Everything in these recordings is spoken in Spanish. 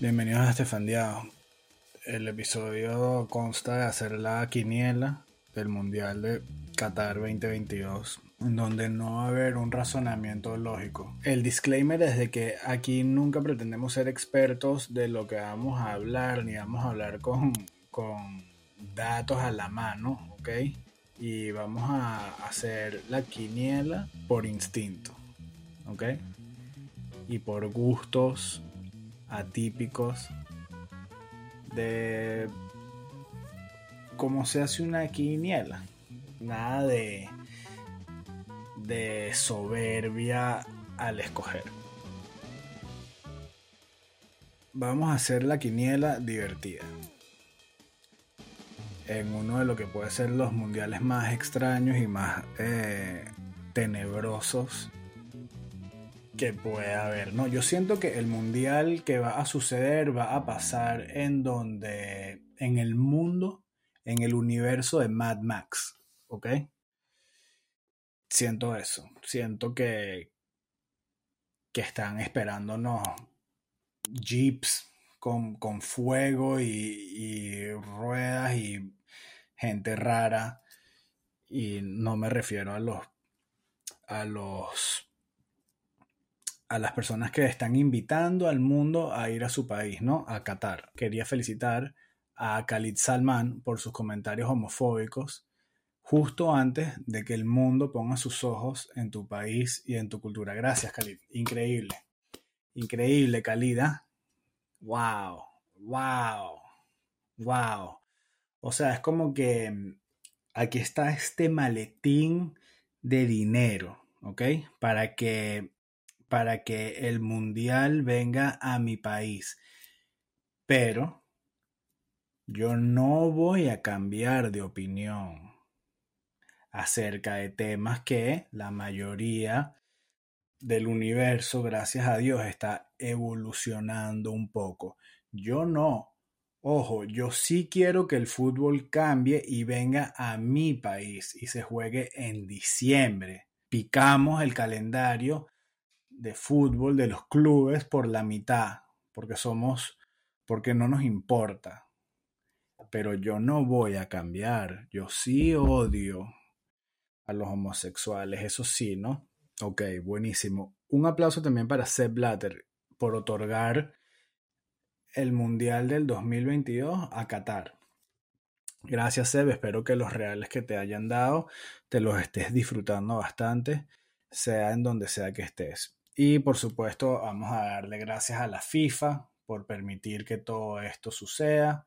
Bienvenidos a Estefandiado. El episodio consta de hacer la quiniela del Mundial de Qatar 2022, en donde no va a haber un razonamiento lógico. El disclaimer es de que aquí nunca pretendemos ser expertos de lo que vamos a hablar, ni vamos a hablar con, con datos a la mano, ¿ok? Y vamos a hacer la quiniela por instinto, ¿ok? Y por gustos atípicos de cómo se hace una quiniela. Nada de, de soberbia al escoger. Vamos a hacer la quiniela divertida. En uno de lo que puede ser los mundiales más extraños y más eh, tenebrosos que puede haber, ¿no? Yo siento que el mundial que va a suceder va a pasar en donde, en el mundo, en el universo de Mad Max, ¿ok? Siento eso, siento que, que están esperándonos jeeps con, con fuego y, y ruedas y gente rara. Y no me refiero a los a los a las personas que están invitando al mundo a ir a su país, ¿no? A Qatar. Quería felicitar a Khalid Salman por sus comentarios homofóbicos justo antes de que el mundo ponga sus ojos en tu país y en tu cultura. Gracias, Khalid. Increíble. Increíble, Khalid. Wow. Wow. Wow. O sea, es como que mm, aquí está este maletín de dinero, ¿ok? Para que para que el mundial venga a mi país. Pero yo no voy a cambiar de opinión acerca de temas que la mayoría del universo, gracias a Dios, está evolucionando un poco. Yo no. Ojo, yo sí quiero que el fútbol cambie y venga a mi país y se juegue en diciembre. Picamos el calendario de fútbol de los clubes por la mitad, porque somos, porque no nos importa. Pero yo no voy a cambiar. Yo sí odio a los homosexuales, eso sí, ¿no? Ok, buenísimo. Un aplauso también para Seb Blatter por otorgar el Mundial del 2022 a Qatar. Gracias, Seb. Espero que los reales que te hayan dado te los estés disfrutando bastante, sea en donde sea que estés. Y por supuesto vamos a darle gracias a la FIFA por permitir que todo esto suceda.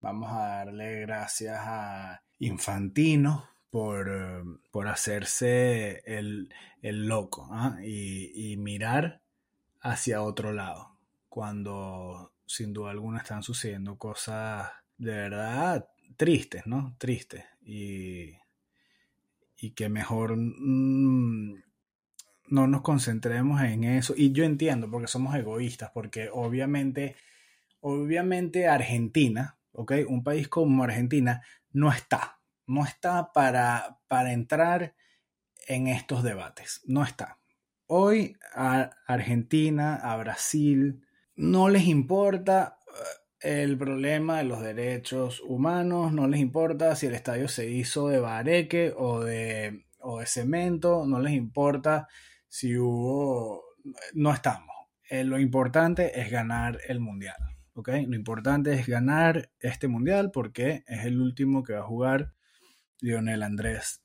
Vamos a darle gracias a Infantino por, eh, por hacerse el, loco ¿ah? y, y mirar hacia otro lado cuando sin duda alguna están sucediendo cosas de verdad tristes, ¿no? Tristes. Y, y que mejor mm, no nos concentremos en eso. Y yo entiendo, porque somos egoístas, porque obviamente, obviamente Argentina, ¿ok? Un país como Argentina no está, no está para, para entrar en estos debates, no está. Hoy a Argentina, a Brasil, no les importa eh, el problema de los derechos humanos, no les importa si el estadio se hizo de bareque o de, o de cemento, no les importa si hubo, no estamos. Eh, lo importante es ganar el mundial, ¿ok? Lo importante es ganar este mundial porque es el último que va a jugar Lionel Andrés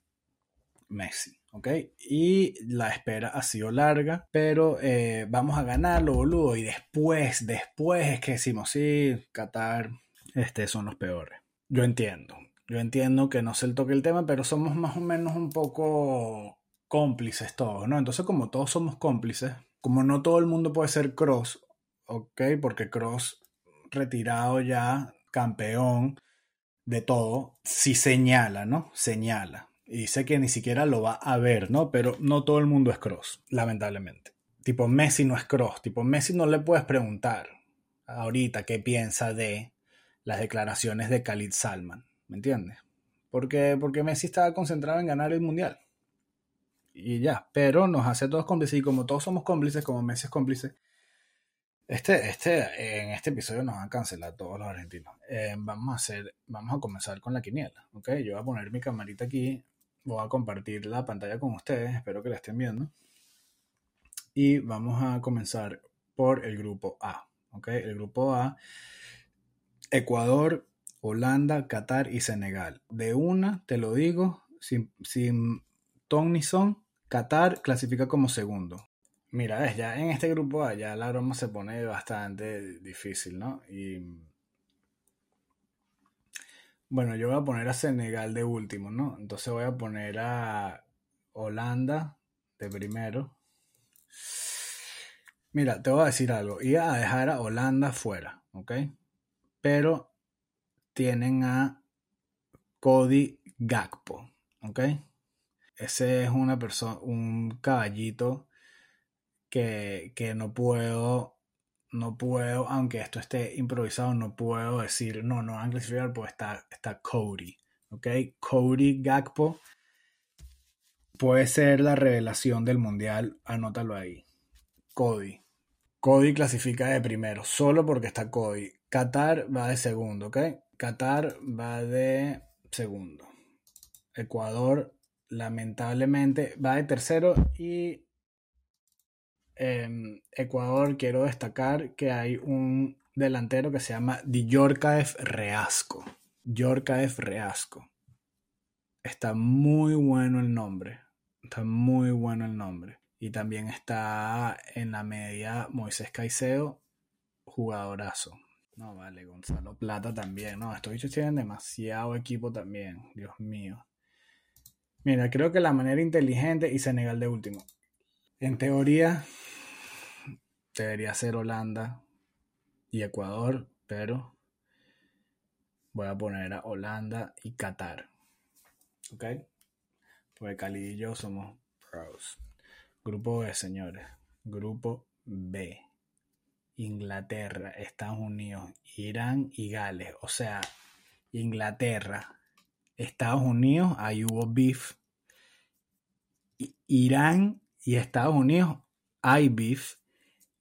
Messi, ¿ok? Y la espera ha sido larga, pero eh, vamos a ganarlo, boludo. Y después, después es que decimos, sí, Qatar, este, son los peores. Yo entiendo, yo entiendo que no se toque el tema, pero somos más o menos un poco cómplices todos, ¿no? Entonces, como todos somos cómplices, como no todo el mundo puede ser Cross, ¿ok? Porque Cross, retirado ya, campeón de todo, sí señala, ¿no? Señala. Y dice que ni siquiera lo va a ver, ¿no? Pero no todo el mundo es Cross, lamentablemente. Tipo, Messi no es Cross. Tipo, Messi no le puedes preguntar ahorita qué piensa de las declaraciones de Khalid Salman, ¿me entiendes? Porque, porque Messi estaba concentrado en ganar el mundial y ya, pero nos hace todos cómplices y como todos somos cómplices, como Messi es cómplice, Este, este, en este episodio nos van a cancelar todos los argentinos. Eh, vamos a hacer, vamos a comenzar con la quiniela, ¿ok? Yo voy a poner mi camarita aquí, voy a compartir la pantalla con ustedes, espero que la estén viendo. Y vamos a comenzar por el grupo A, ¿ok? El grupo A, Ecuador, Holanda, Qatar y Senegal. De una, te lo digo, sin, sin ton ni son, Qatar clasifica como segundo. Mira, ya en este grupo A ya la broma se pone bastante difícil, ¿no? Y bueno, yo voy a poner a Senegal de último, ¿no? Entonces voy a poner a Holanda de primero. Mira, te voy a decir algo. Iba a dejar a Holanda fuera, ¿ok? Pero tienen a Cody Gakpo, ¿ok? Ese es una persona, un caballito que, no puedo, no puedo, aunque esto esté improvisado, no puedo decir, no, no van a clasificar porque está, está Cody, ¿ok? Cody Gakpo puede ser la revelación del mundial, anótalo ahí. Cody. Cody clasifica de primero, solo porque está Cody. Qatar va de segundo, ¿ok? Qatar va de segundo. Ecuador, lamentablemente, va de tercero y en Ecuador quiero destacar que hay un delantero que se llama Diorcaef Reasco. Yorkaev Reasco. Está muy bueno el nombre. Está muy bueno el nombre. Y también está en la media Moisés Caicedo, jugadorazo. No, vale, Gonzalo Plata también. No, estos bichos tienen demasiado equipo también. Dios mío. Mira, creo que la manera inteligente y Senegal de último. En teoría, debería ser Holanda y Ecuador, pero voy a poner a Holanda y Qatar. ¿Ok? Pues Cali y yo somos pros. Grupo B, señores. Grupo B. Inglaterra, Estados Unidos, Irán y Gales. O sea, Inglaterra, Estados Unidos, ahí hubo beef. Irán y Estados Unidos, hay beef.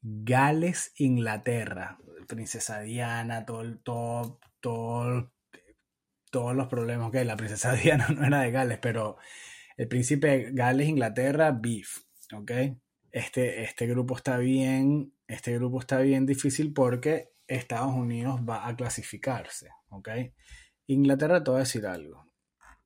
Gales, Inglaterra, Princesa Diana, todo, todo, todo, todos los problemas. que la princesa Diana no era de Gales, pero el príncipe Gales, Inglaterra, beef. ¿Ok? Este, este grupo está bien, este grupo está bien difícil porque Estados Unidos va a clasificarse. ¿Ok? Inglaterra, te voy a decir algo.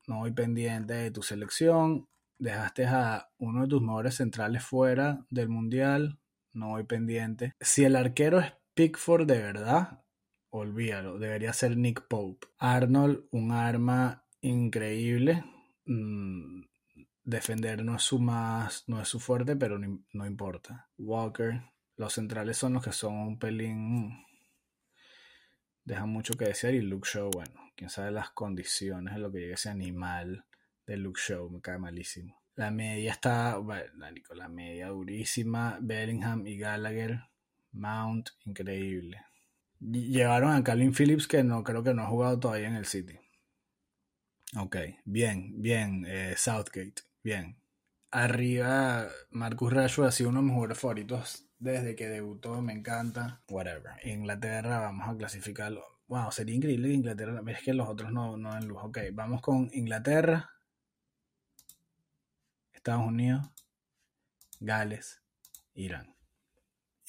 No voy pendiente de tu selección. Dejaste a uno de tus mejores centrales fuera del mundial no voy pendiente. Si el arquero es Pickford de verdad, olvídalo, debería ser Nick Pope. Arnold, un arma increíble. Mm, defender no es su más, no es su fuerte, pero no, importa. Walker, los centrales son los que son un pelín. Dejan mucho que decir. Y Luke Show, bueno, quién sabe las condiciones de lo que llegue ese animal de Luke Show, me cae malísimo. La media está, bueno, la media durísima. Bellingham y Gallagher. Mount, increíble. Llevaron a Calvin Phillips que no creo que no ha jugado todavía en el City. Ok, bien, bien, eh, Southgate, bien. Arriba, Marcus Rashford ha sido uno de mis jugadores favoritos desde que debutó, me encanta. Whatever. Inglaterra, vamos a clasificarlo. Wow, sería increíble Inglaterra. Es que los otros no, no dan luz. Ok, vamos con Inglaterra. Estados Unidos, Gales, Irán.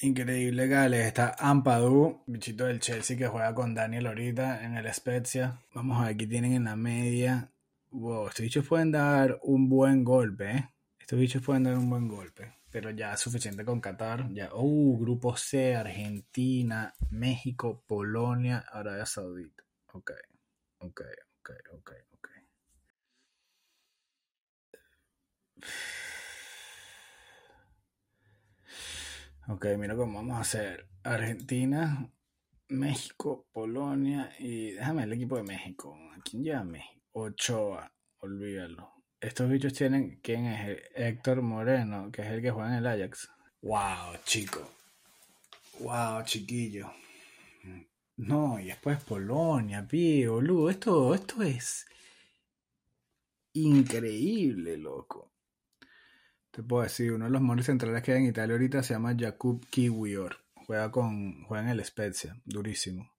Increíble Gales, está Ampadu, bichito del Chelsea que juega con Daniel ahorita en el Spezia. Vamos a ver, aquí tienen en la media. Wow, estos bichos pueden dar un buen golpe, ¿eh? Estos bichos pueden dar un buen golpe. Pero ya es suficiente con Qatar. Ya, uh, grupo C, Argentina, México, Polonia, Arabia Saudita. Ok, ok, ok, ok. Ok, mira cómo vamos a hacer. Argentina, México, Polonia y déjame el equipo de México. ¿A quién lleva México? Ochoa, olvídalo. Estos bichos tienen, ¿quién es? Héctor Moreno, que es el que juega en el Ajax. Wow, chico. Wow, chiquillo. No, y después Polonia, pío, boludo. Esto, esto es increíble, loco. Te puedo decir, uno de los monos centrales que hay en Italia ahorita se llama Jakub Kiwior. Juega con. Juega en el Spezia. Durísimo.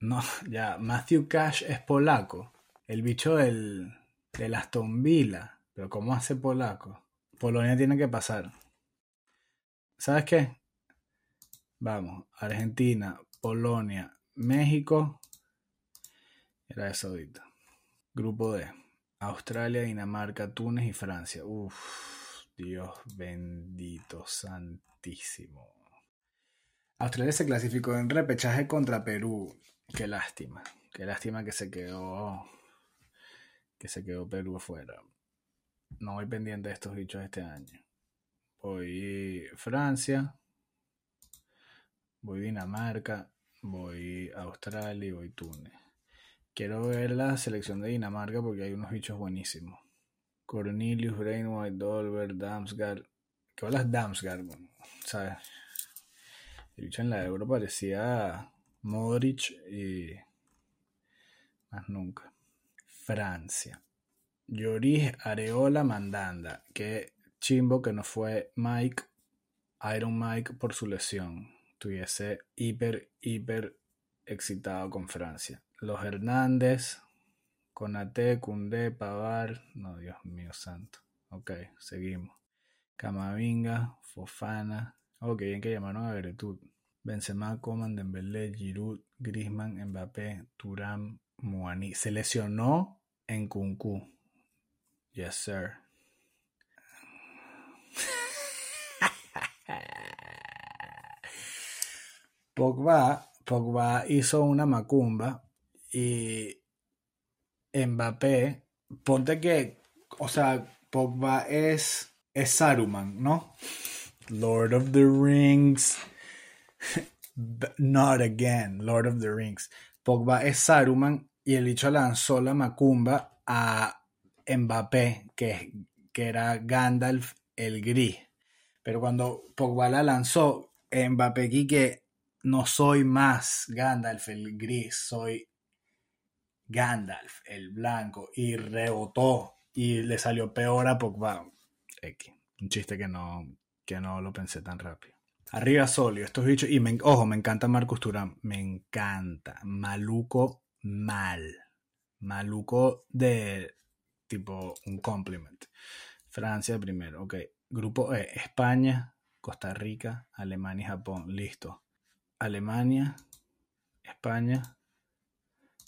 No, ya. Matthew Cash es polaco. El bicho del. Del Aston Villa. Pero ¿cómo hace polaco? Polonia tiene que pasar. ¿Sabes qué? Vamos. Argentina, Polonia, México. Era eso ahorita. Grupo D. Australia, Dinamarca, Túnez y Francia. Uf, Dios bendito, santísimo. Australia se clasificó en repechaje contra Perú. Qué lástima. Qué lástima que se quedó. Que se quedó Perú afuera. No voy pendiente de estos bichos este año. Voy Francia. Voy Dinamarca. Voy Australia y voy Túnez. Quiero ver la selección de Dinamarca porque hay unos bichos buenísimos. Cornelius, Brainwhite, Dolber, Damsgaard. ¿Qué las Damsgaard? ¿Sabes? El bicho en la Euro parecía Modric y. Más nunca. Francia. Lloris Areola Mandanda. Qué chimbo que no fue Mike, Iron Mike, por su lesión. Tuviese hiper, hiper excitado con Francia. Los Hernández, Conate, Cundé, Pavar. No, Dios mío santo. Ok, seguimos. Camavinga, Fofana. Ok, bien que llamaron a Gretud. Benzema, Coman, Dembélé, Giroud, Griezmann, Mbappé, Turam, Muani. Se lesionó en Kunku. Yes, sir. Pogba, Pogba hizo una macumba y Mbappé, ponte que, o sea, Pogba es, es Saruman, ¿no? Lord of the Rings. Not again, Lord of the Rings. Pogba es Saruman y el dicho lanzó la macumba a Mbappé, que, que era Gandalf el gris. Pero cuando Pogba la lanzó, Mbappé que no soy más Gandalf el gris, soy Gandalf, el blanco, y rebotó y le salió peor a Pogba. X. Un chiste que no, que no lo pensé tan rápido. Arriba Solio, estos bichos. Y me, ojo, me encanta Marcus Turán. Me encanta. Maluco mal. Maluco de tipo un compliment. Francia primero. Ok. Grupo E. España, Costa Rica, Alemania y Japón. Listo. Alemania, España,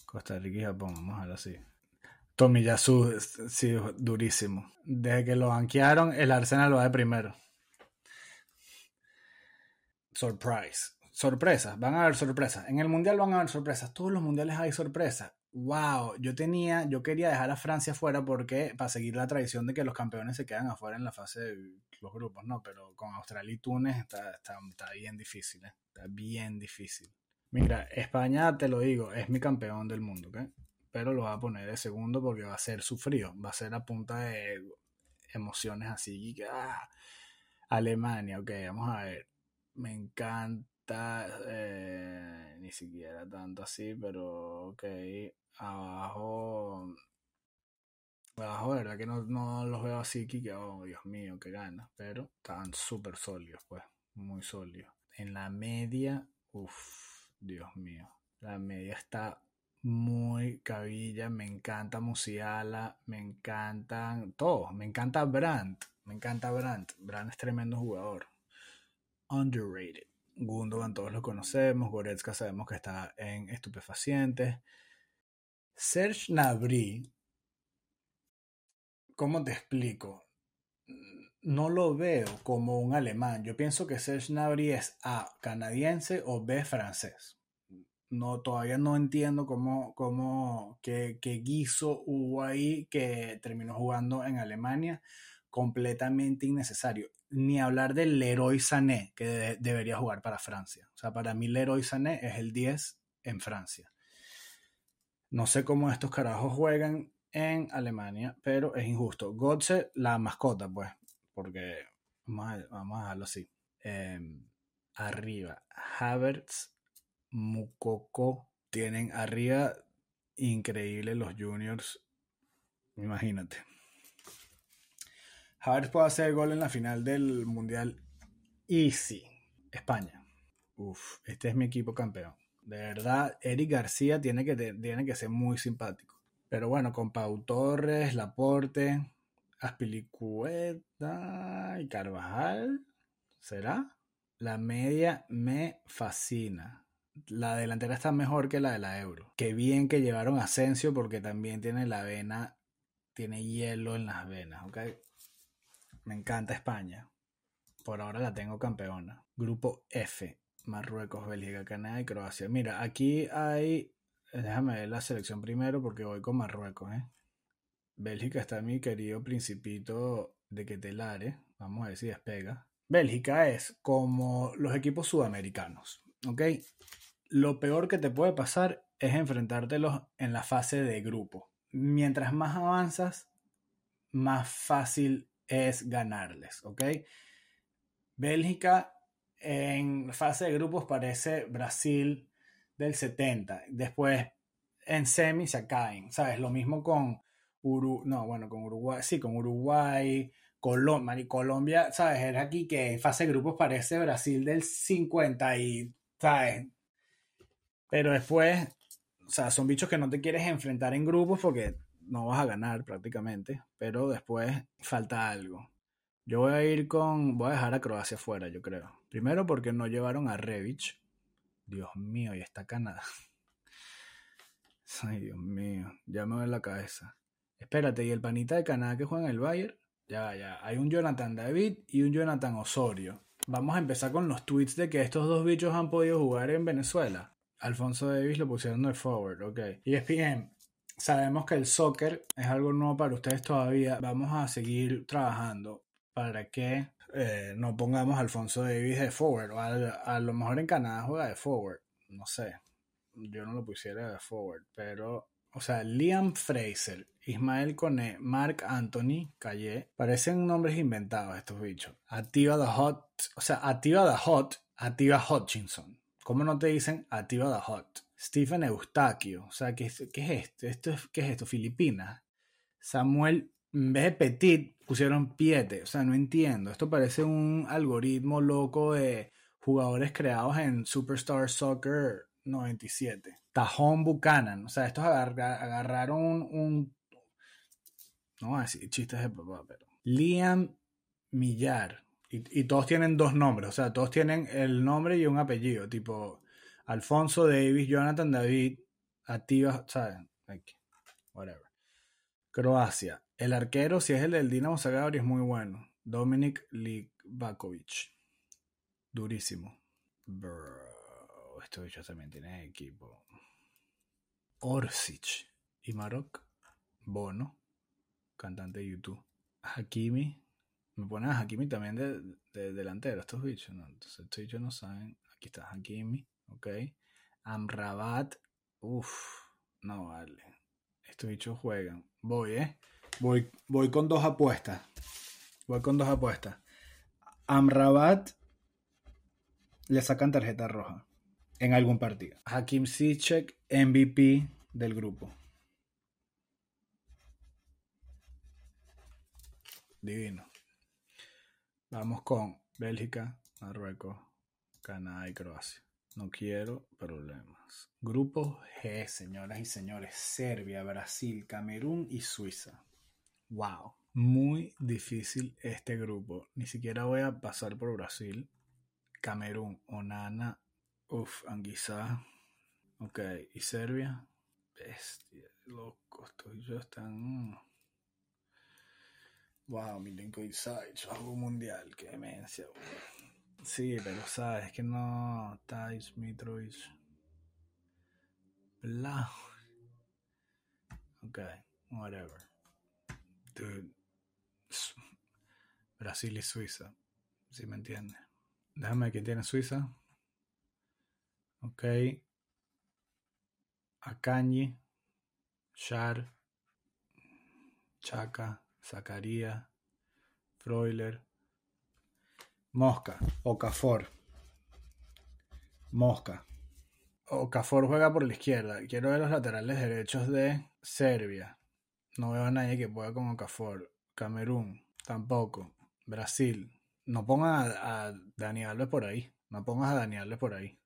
Costa Rica y Japón, vamos a ver así. Tomiyasu, sí, durísimo. Desde que lo banquearon, el Arsenal lo va de primero. Surprise. Sorpresas, van a haber sorpresas. En el mundial van a haber sorpresas. Todos los mundiales hay sorpresas. Wow, yo tenía, yo quería dejar a Francia fuera porque para seguir la tradición de que los campeones se quedan afuera en la fase de los grupos, no, pero con Australia y Túnez está, está, está bien difícil, ¿eh? está bien difícil. Mira, España, te lo digo, es mi campeón del mundo, ¿ok? Pero lo va a poner de segundo porque va a ser sufrido, va a ser a punta de emociones así. Ah, Alemania, ok, vamos a ver. Me encanta, eh, ni siquiera tanto así, pero ok. Abajo, abajo, verdad que no, no los veo así, que oh, Dios mío, qué ganas, pero están súper sólidos, pues, muy sólidos. En la media, uff Dios mío. La media está muy cabilla. Me encanta Musiala. Me encantan todos. Me encanta Brandt. Me encanta Brandt. Brandt es tremendo jugador. Underrated. Gundogan todos lo conocemos. Goretzka sabemos que está en estupefacientes. Serge Nabri. ¿Cómo te explico? no lo veo como un alemán. Yo pienso que Serge Gnabry es A, canadiense o B, francés. No, todavía no entiendo cómo, cómo qué, guiso hubo ahí que terminó jugando en Alemania. Completamente innecesario. Ni hablar del Leroy Sané, que debería jugar para Francia. O sea, para mí Leroy Sané es el 10 en Francia. No sé cómo estos carajos juegan en Alemania, pero es injusto. Gotze, la mascota, pues, porque vamos a, vamos a dejarlo así. Em, arriba, Havertz, Mukoko, tienen arriba increíble los juniors. Imagínate. Havertz puede hacer gol en la final del Mundial Easy. España. Uf, este es mi equipo campeón. De verdad, Eric García tiene que, tiene que ser muy simpático. Pero bueno, con Pau Torres, Laporte, Aspilicueta y Carvajal, ¿será? La media me fascina. La delantera está mejor que la de la Euro. Qué bien que llevaron a Asensio porque también tiene la vena, tiene hielo en las venas, ¿ok? Me encanta España. Por ahora la tengo campeona. Grupo F. Marruecos, Bélgica, Canadá y Croacia. Mira, aquí hay... Déjame ver la selección primero porque voy con Marruecos, ¿eh? Bélgica está mi querido principito de Quetelare. Vamos a ver si despega. Bélgica es como los equipos sudamericanos, ¿ok? Lo peor que te puede pasar es enfrentártelos en la fase de grupo. Mientras más avanzas, más fácil es ganarles, ¿ok? Bélgica en fase de grupos parece Brasil del 70. Después en semi se caen, ¿sabes? Lo mismo con Uruguay, no, bueno, con Uruguay, sí, con Uruguay, Colombia, Colombia, ¿sabes? Era aquí que en fase de grupos parece Brasil del 50 y, ¿sabes? Pero después, o sea, son bichos que no te quieres enfrentar en grupos porque no vas a ganar prácticamente, pero después falta algo. Yo voy a ir con. Voy a dejar a Croacia fuera, yo creo. Primero porque no llevaron a Revich. Dios mío, y está Canadá. Ay, Dios mío, ya me en la cabeza. Espérate, ¿y el panita de Canadá que juega en el Bayern? Ya, ya. Hay un Jonathan David y un Jonathan Osorio. Vamos a empezar con los tweets de que estos dos bichos han podido jugar en Venezuela. Alfonso Davis lo pusieron de forward, ok. Y es bien, sabemos que el soccer es algo nuevo para ustedes todavía. Vamos a seguir trabajando para que eh, no pongamos a Alfonso Davis de forward. O a, lo mejor en Canadá juega de forward. No sé. Yo no lo pusiera de forward. Pero, o sea, Liam Fraser, Ismael Cone, Mark Anthony, Calle, parecen nombres inventados estos bichos. Activa the Hot, o sea, Activa the Hot, Activa Hutchinson. ¿Cómo no te dicen Activa the Hot? Stephen Eustaquio, o sea, ¿qué, es esto? esto es, ¿Qué es esto? Filipinas. Samuel en vez de Petit pusieron Piete. O sea, no entiendo. Esto parece un algoritmo loco de jugadores creados en Superstar Soccer 97. Tajón Buchanan. O sea, estos agarraron un, No voy a decir chistes de papá, pero. Liam Millar. Y, y, todos tienen dos nombres. O sea, todos tienen el nombre y un apellido. Tipo Alfonso Davis, Jonathan David, Activa. ¿Sabes? whatever. Croacia. El arquero, si es el del Dinamo Zagreb, es muy bueno. Dominik Livakovic. Durísimo. Bro, estos bichos también tienen equipo. Orsic. Y Marok. Bono. Cantante de YouTube. Hakimi. Me ponen a Hakimi también de, delantero, estos bichos, ¿no? Entonces estos bichos no saben. Aquí está Hakimi, ok. Amrabat. Uf, no vale. Estos bichos juegan. Voy, ¿eh? Voy, voy con dos apuestas. Voy con dos apuestas. Amrabat le sacan tarjeta roja en algún partido. Hakim Ziyech, MVP del grupo. Divino. Vamos con Bélgica, Marruecos, Canadá y Croacia. No quiero problemas. Grupo G, señoras y señores. Serbia, Brasil, Camerún y Suiza. Wow, muy difícil este grupo. Ni siquiera voy a pasar por Brasil. Camerún, Onana, uff, Anguissa. Ok, ¿y Serbia? Bestia, loco, estos yo están... Wow, Milenko Isaic, juego mundial, qué demencia. Sí, pero sabes que no, Thais Mitrovic. Blau. Ok, whatever. Brasil y Suiza, si me entiende. Déjame que tiene Suiza. Ok. Akanji, Shar, Chaka, Zacarías, Freuler, Mosca, Okafor. Mosca. Okafor juega por la izquierda. Quiero ver los laterales derechos de Serbia. No veo a nadie que pueda con Okafor. Camerún, tampoco. Brasil. No pongan a, Dani Alves por ahí. No pongas a Daniel por ahí.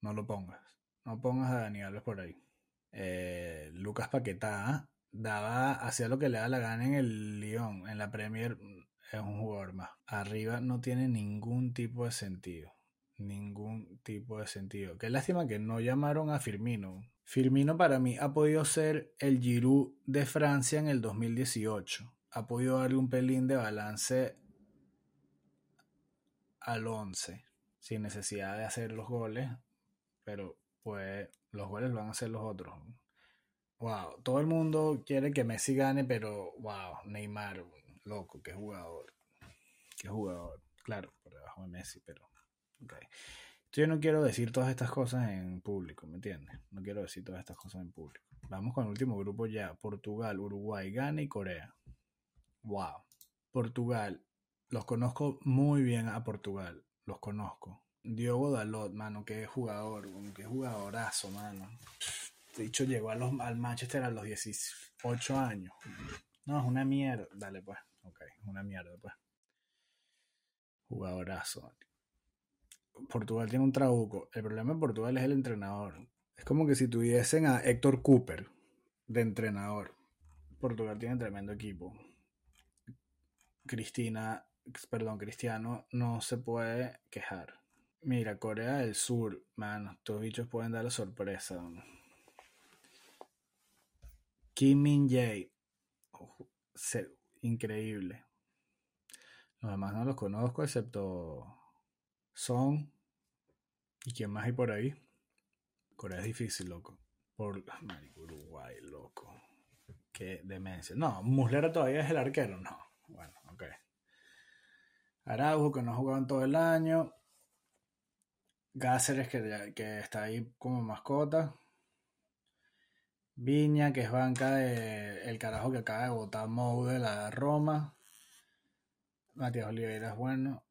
No lo pongas. No pongas a Daniel por ahí. Eh, Lucas Paquetá daba, hacía lo que le da la gana en el Lyon, en la Premier es un jugador más. Arriba no tiene ningún tipo de sentido. Ningún tipo de sentido. Qué lástima que no llamaron a Firmino. Firmino para mí ha podido ser el Giroud de Francia en el 2018. Ha podido darle un pelín de balance al 11 sin necesidad de hacer los goles, pero pues los goles van a hacer los otros. Wow, todo el mundo quiere que Messi gane, pero wow, Neymar, loco, qué jugador. Qué jugador. Claro, por debajo de Messi, pero. Okay. Yo no quiero decir todas estas cosas en público, ¿me entiendes? No quiero decir todas estas cosas en público. Vamos con el último grupo ya. Portugal, Uruguay, Ghana y Corea. Wow. Portugal. Los conozco muy bien a Portugal. Los conozco. Diogo Dalot, mano, qué jugador, qué jugadorazo, mano. De hecho, llegó a los, al Manchester a los 18 años. No, es una mierda. Dale, pues. Ok, una mierda, pues. Jugadorazo. Portugal tiene un trabuco. El problema de Portugal es el entrenador. Es como que si tuviesen a Héctor Cooper de entrenador. Portugal tiene tremendo equipo. Cristina, perdón, Cristiano no se puede quejar. Mira, Corea del Sur, mano, estos bichos pueden dar sorpresa. Kim Min Jae, increíble. Los demás no los conozco, excepto Son. ¿Y quién más hay por ahí? Corea es difícil, loco. Por Uruguay, loco. Qué demencia. No, Muslera todavía es el arquero, no. Bueno, ok. Araujo, que no en todo el año. Cáceres, que, que está ahí como mascota. Viña, que es banca de el carajo que acaba de votar Mou de la Roma. Matías Oliveira es bueno.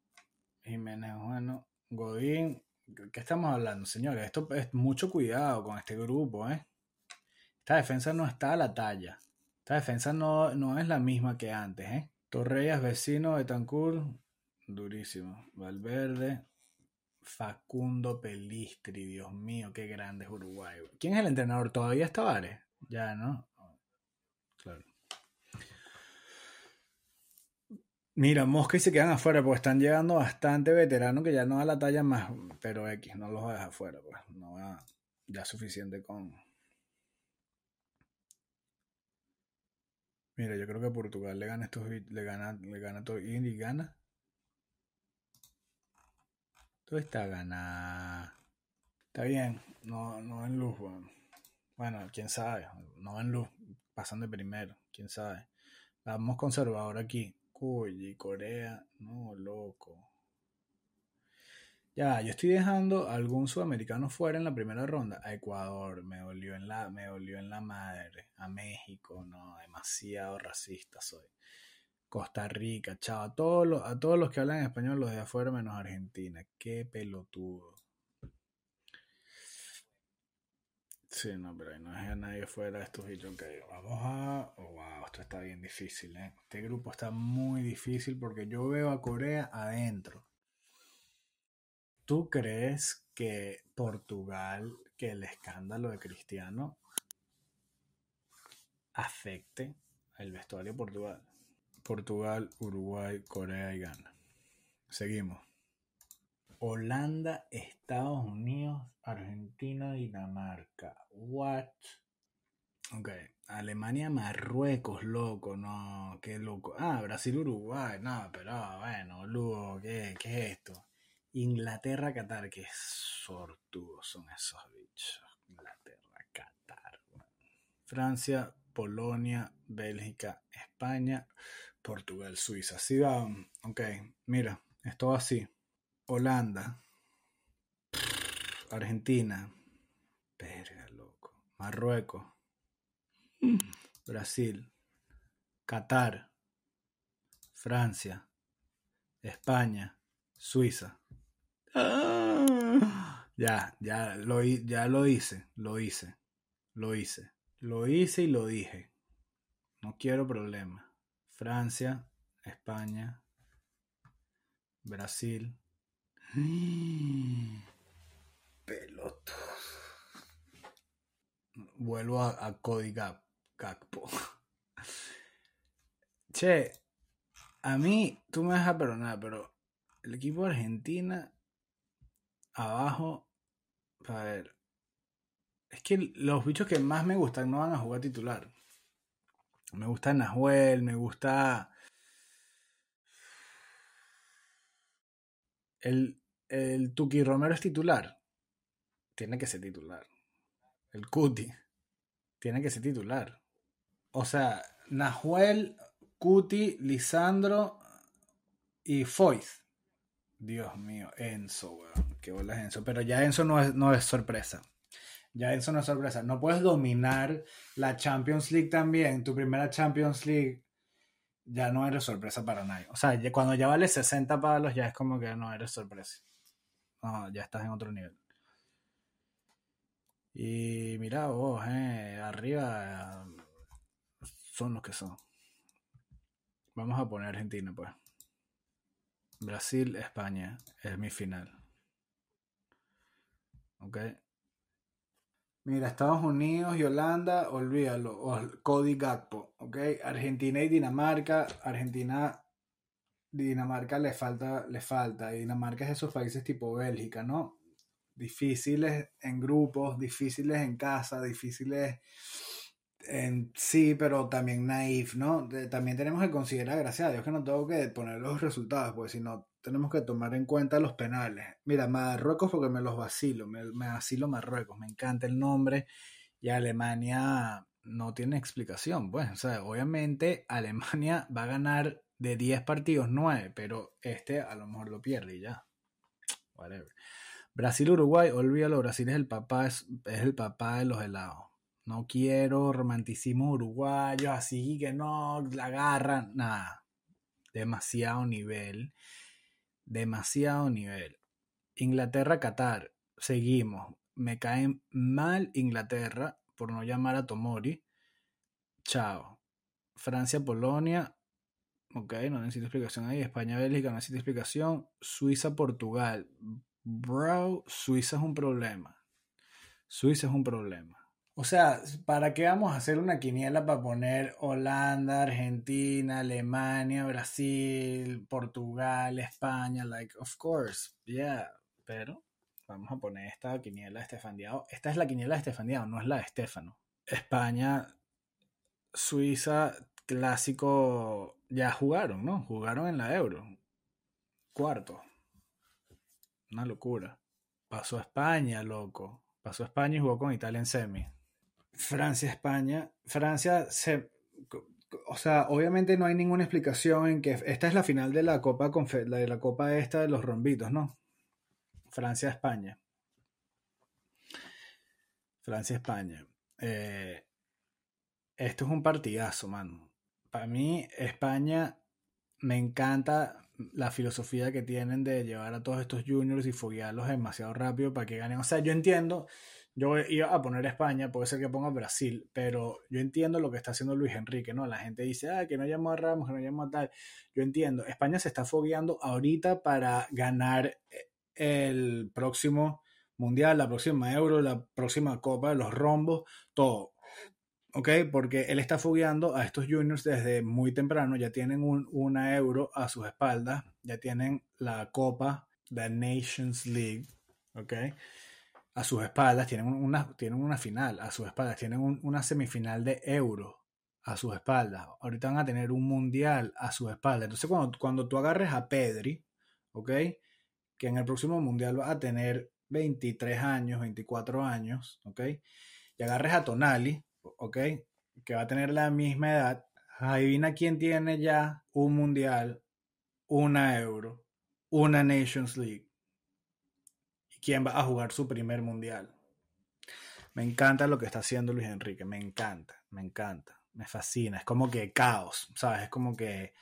Jiménez es bueno. Godín. ¿Qué estamos hablando, señores? Esto es mucho cuidado con este grupo, ¿eh? Esta defensa no está a la talla. Esta defensa no, no es la misma que antes, ¿eh? Torreyes, vecino de Tancur. Durísimo. Valverde. Facundo Pelistri, Dios mío, qué grande es Uruguay. ¿Quién es el entrenador? ¿Todavía está Vares? Ya, ¿no? Claro. Mira, Mosca y se quedan afuera porque están llegando bastante veteranos que ya no da la talla más, pero X, no los va a dejar afuera, pues no va ya suficiente con... Mira, yo creo que Portugal le gana estos le gana, le gana todo y gana todo está ganado. Está bien, no, no en luz, bueno. bueno, quién sabe, no en luz, pasan de primero, quién sabe. Vamos conservador aquí. Uy, Corea, no, loco. Ya, yo estoy dejando a algún sudamericano fuera en la primera ronda. A Ecuador, me dolió en la, me dolió en la madre. A México, no, demasiado racista soy. Costa Rica, chao. A todos, los, a todos los que hablan español, los de afuera menos Argentina. Qué pelotudo. Sí, no, pero ahí no es a nadie fuera de estos bichos. Ok, vamos a. Oh, wow, esto está bien difícil, ¿eh? Este grupo está muy difícil porque yo veo a Corea adentro. ¿Tú crees que Portugal, que el escándalo de Cristiano afecte el vestuario de Portugal? Portugal, Uruguay, Corea y Ghana. Seguimos. Holanda, Estados Unidos, Argentina, Dinamarca. What? Ok. Alemania, Marruecos, loco, no, qué loco. Ah, Brasil, Uruguay, no, pero bueno, luego, ¿qué, ¿qué es esto? Inglaterra, Qatar, qué sortudos son esos bichos. Inglaterra, Qatar. Francia, Polonia, Bélgica, España, Portugal, Suiza. Así va. Ok, mira, es todo así. Holanda. Argentina. Verga, loco. Marruecos. Brasil. Qatar. Francia. España. Suiza. Ya, ya lo, ya lo hice, lo hice, lo hice, lo hice y lo dije. No quiero problemas. Francia, España, Brasil. Pelotos. Vuelvo a, a Cody Gakpo. Che, a mí, tú me dejas perdonar, pero el equipo de Argentina, abajo, a ver, es que los bichos que más me gustan no van a jugar titular. Me gusta Nahuel, me gusta. El, el Tuki Romero es titular. Tiene que ser titular. El Cuti. Tiene que ser titular. O sea, Nahuel, Cuti, Lisandro y Foyz. Dios mío, Enzo, weón. Qué bola Enzo. Pero ya Enzo no es, no es sorpresa. Ya eso no es sorpresa. No puedes dominar la Champions League también. Tu primera Champions League ya no eres sorpresa para nadie. O sea, cuando ya vale 60 palos ya es como que no eres sorpresa. No, ya estás en otro nivel. Y mira vos, eh, arriba son los que son. Vamos a poner Argentina, pues. Brasil, España es mi final. ¿Ok? Mira, Estados Unidos y Holanda, olvídalo. Cody Gakpo, ¿ok? Argentina y Dinamarca. Argentina, Dinamarca le falta, le falta. Y Dinamarca es esos países tipo Bélgica, ¿no? Difíciles en grupos, difíciles en casa, difíciles en sí, pero también naif, ¿no? También tenemos que considerar, gracias a Dios, que no tengo que poner los resultados, porque si no, tenemos que tomar en cuenta los penales. Mira, Marruecos porque me los vacilo, me, vacilo Marruecos, me encanta el nombre y Alemania no tiene explicación, pues, o sea, obviamente Alemania va a ganar de 10 partidos 9, pero este a lo mejor lo pierde y ya. Whatever. Brasil Uruguay, olvídalo, Brasil es el papá es el papá de los helados. No quiero romanticismo uruguayo, así que no la agarran, nada. Demasiado nivel demasiado nivel. Inglaterra, Qatar, seguimos. Me cae mal Inglaterra por no llamar a Tomori. Chao. Francia, Polonia. Ok, no necesito explicación ahí. España, Bélgica, no necesito explicación. Suiza, Portugal. Bro, Suiza es un problema. Suiza es un problema. O sea, ¿para qué vamos a hacer una quiniela para poner Holanda, Argentina, Alemania, Brasil, Portugal, España? Like, of course, yeah. Pero vamos a poner esta quiniela de Estefandiao. Esta es la quiniela de Estefandiao, no es la de Estefano. España, Suiza, clásico, ya jugaron, ¿no? Jugaron en la Euro. Cuarto. Una locura. Pasó a España, loco. Pasó a España y jugó con Italia en semi. Francia-España. Francia se... O sea, obviamente no hay ninguna explicación en que esta es la final de la Copa de la Copa esta de los rombitos, ¿no? Francia-España. Francia-España. Eh, esto es un partidazo, mano. Para mí, España me encanta la filosofía que tienen de llevar a todos estos juniors y foguearlos demasiado rápido para que ganen. O sea, yo entiendo yo iba a poner España, puede ser que ponga Brasil, pero yo entiendo lo que está haciendo Luis Enrique, ¿no? La gente dice, ah, que no llamó a Ramos, que no llamó a tal. Yo entiendo, España se está fogueando ahorita para ganar el próximo Mundial, la próxima Euro, la próxima Copa, los rombos, todo. ¿Ok? Porque él está fogueando a estos juniors desde muy temprano, ya tienen un, una Euro a sus espaldas, ya tienen la Copa, the Nations League, ¿ok? A sus espaldas, tienen una, tienen una final a sus espaldas, tienen una semifinal de euro a sus espaldas, ahorita van a tener un mundial a sus espaldas. Entonces, cuando, cuando tú agarres a Pedri, ¿ok? Que en el próximo mundial va a tener 23 años, 24 años, ¿ok? Y agarres a Tonali, ¿ok? Que va a tener la misma edad. Adivina quién tiene ya un mundial, una euro, una Nations League quién va a jugar su primer mundial. Me encanta lo que está haciendo Luis Enrique, me encanta, me encanta, me fascina. Es como que caos, ¿sabes? Es como que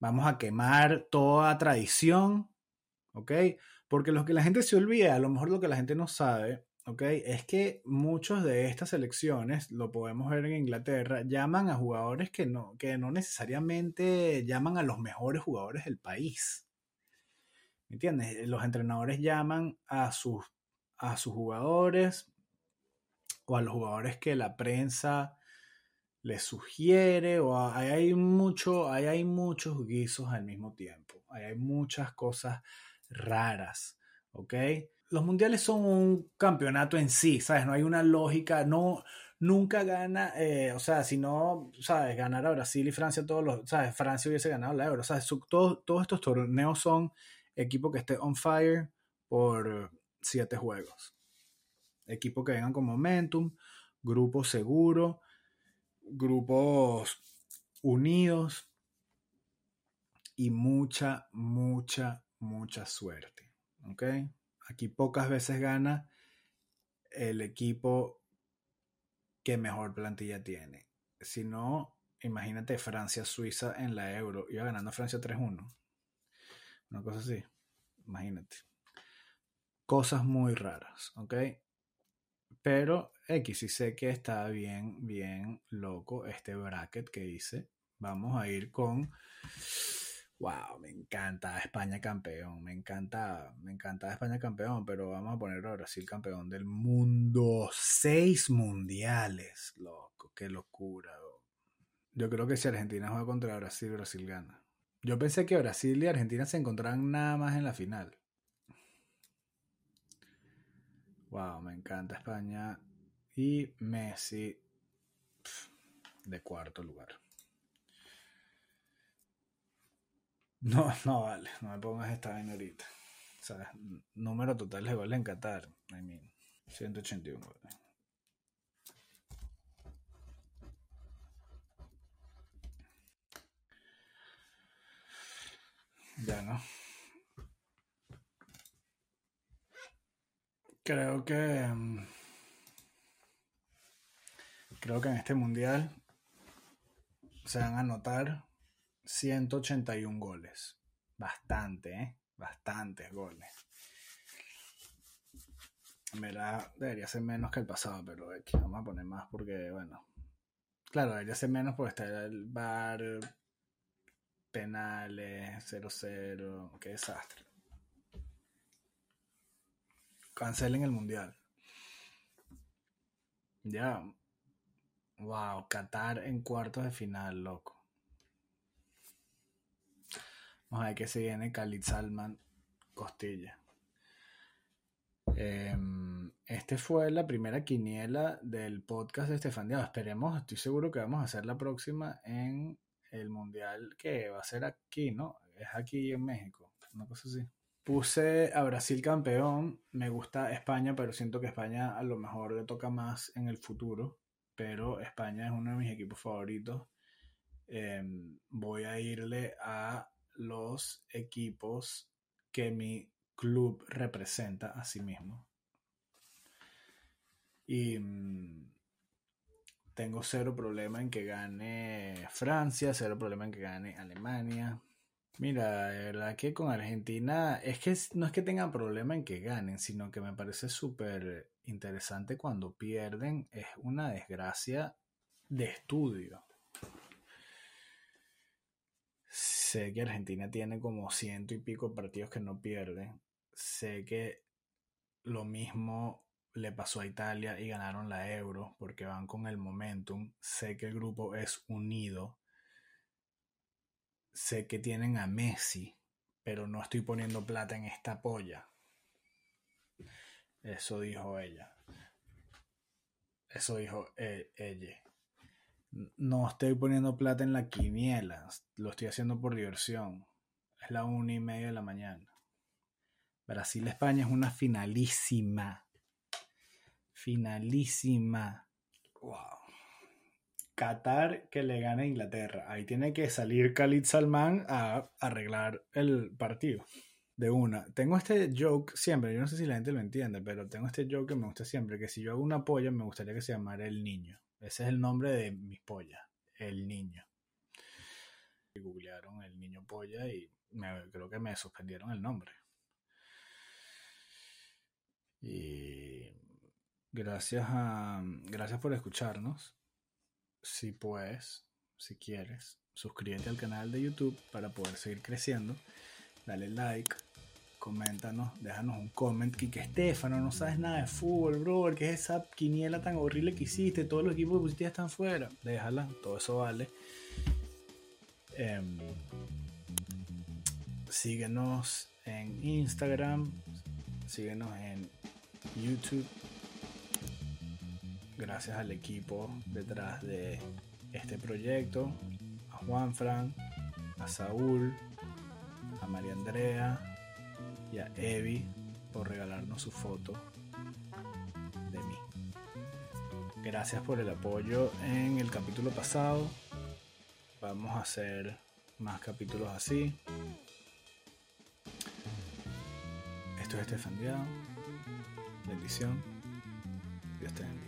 vamos a quemar toda tradición, ¿ok? Porque lo que la gente se olvida, a lo mejor lo que la gente no sabe, ¿ok? Es que muchos de estas selecciones, lo podemos ver en Inglaterra, llaman a jugadores que no, que no necesariamente llaman a los mejores jugadores del país. ¿Me entiendes? Los entrenadores llaman a sus, a sus jugadores o a los jugadores que la prensa les sugiere o hay, mucho, hay muchos guisos al mismo tiempo. hay muchas cosas raras, ¿ok? Los mundiales son un campeonato en sí, ¿sabes? No hay una lógica, no, nunca gana, eh, o sea, si no, ¿sabes? Ganar a Brasil y Francia todos los, ¿sabes? Francia hubiese ganado la Euro, ¿sabes? Todos, todos estos torneos son equipo que esté on fire por siete juegos. Equipo que vengan con momentum, grupo seguro, grupos unidos y mucha, mucha, mucha suerte. ¿Ok? Aquí pocas veces gana el equipo que mejor plantilla tiene. Si no, imagínate Francia-Suiza en la Euro. Iba ganando Francia 3-1. Una cosa así. Imagínate. Cosas muy raras, ¿ok? Pero X, sí sé que está bien, bien loco este bracket que hice. Vamos a ir con. Wow, me encanta España campeón. Me encanta, me encanta España campeón, pero vamos a poner a Brasil campeón del mundo. Seis mundiales, loco, qué locura. Yo creo que si Argentina juega contra Brasil, Brasil gana. Yo pensé que Brasil y Argentina se encontraban nada más en la final. Wow, me encanta España. Y Messi de cuarto lugar. No, no vale, no me pongas esta vaina ahorita. Número total de goles en Qatar. I mean, 181 goles. Ya no. Creo que. Mm, creo que en este mundial se van a anotar 181 goles. Bastante, ¿eh? Bastantes goles. En verdad debería ser menos que el pasado, pero vamos a poner más porque, bueno. Claro, debería ser menos porque está el bar, penales, 0-0. Qué desastre. Cancelen el mundial. Ya. Wow, Qatar en cuartos de final, loco. Vamos a ver qué se viene Khalid Salman Costilla. Em, este fue la primera quiniela del podcast de Estefan Esperemos, estoy seguro que vamos a hacer la próxima en el mundial que va a ser aquí, ¿no? Es aquí en México, una cosa así. Puse a Brasil campeón, me gusta España, pero siento que España a lo mejor le toca más en el futuro, pero España es uno de mis equipos favoritos. Em, voy a irle a los equipos que mi club representa a sí mismo. Y mm, tengo cero problema en que gane Francia, cero problema en que gane Alemania, Mira, de verdad que con Argentina es que no es que tengan problema en que ganen, sino que me parece súper interesante cuando pierden. Es una desgracia de estudio. Sé que Argentina tiene como ciento y pico partidos que no pierden. Sé que lo mismo le pasó a Italia y ganaron la Euro porque van con el momentum. Sé que el grupo es unido sé que tienen a Messi, pero no estoy poniendo plata en esta polla. Eso dijo ella. Eso dijo e, ella. No estoy poniendo plata en la quiniela. Lo estoy haciendo por diversión. Es la una y media de la mañana. Brasil-España es una finalísima. Finalísima. Wow. Qatar que le gane a Inglaterra. Ahí tiene que salir Khalid Salman a arreglar el partido. De una. Tengo este joke siempre, yo no sé si la gente lo entiende, pero tengo este joke que me gusta siempre, que si yo hago una polla me gustaría que se llamara El Niño. Ese es el nombre de mis pollas, El Niño. Googlearon El Niño Polla y creo que me suspendieron el nombre. Y gracias a gracias por escucharnos si puedes, si quieres, suscríbete al canal de YouTube para poder seguir creciendo. Dale like, coméntanos, déjanos un comment. Que Estefano, no sabes nada de fútbol, bro. ¿Qué es esa quiniela tan horrible que hiciste? Todos los equipos que pusiste están fuera. Déjala, todo eso vale. Em, síguenos en Instagram, síguenos en YouTube. Gracias al equipo detrás de este proyecto, a Juan Fran, a Saúl, a María Andrea y a Evi por regalarnos su foto de mí. Gracias por el apoyo en el capítulo pasado. Vamos a hacer más capítulos así. Esto es Estefan Bendición. Dios te bendiga.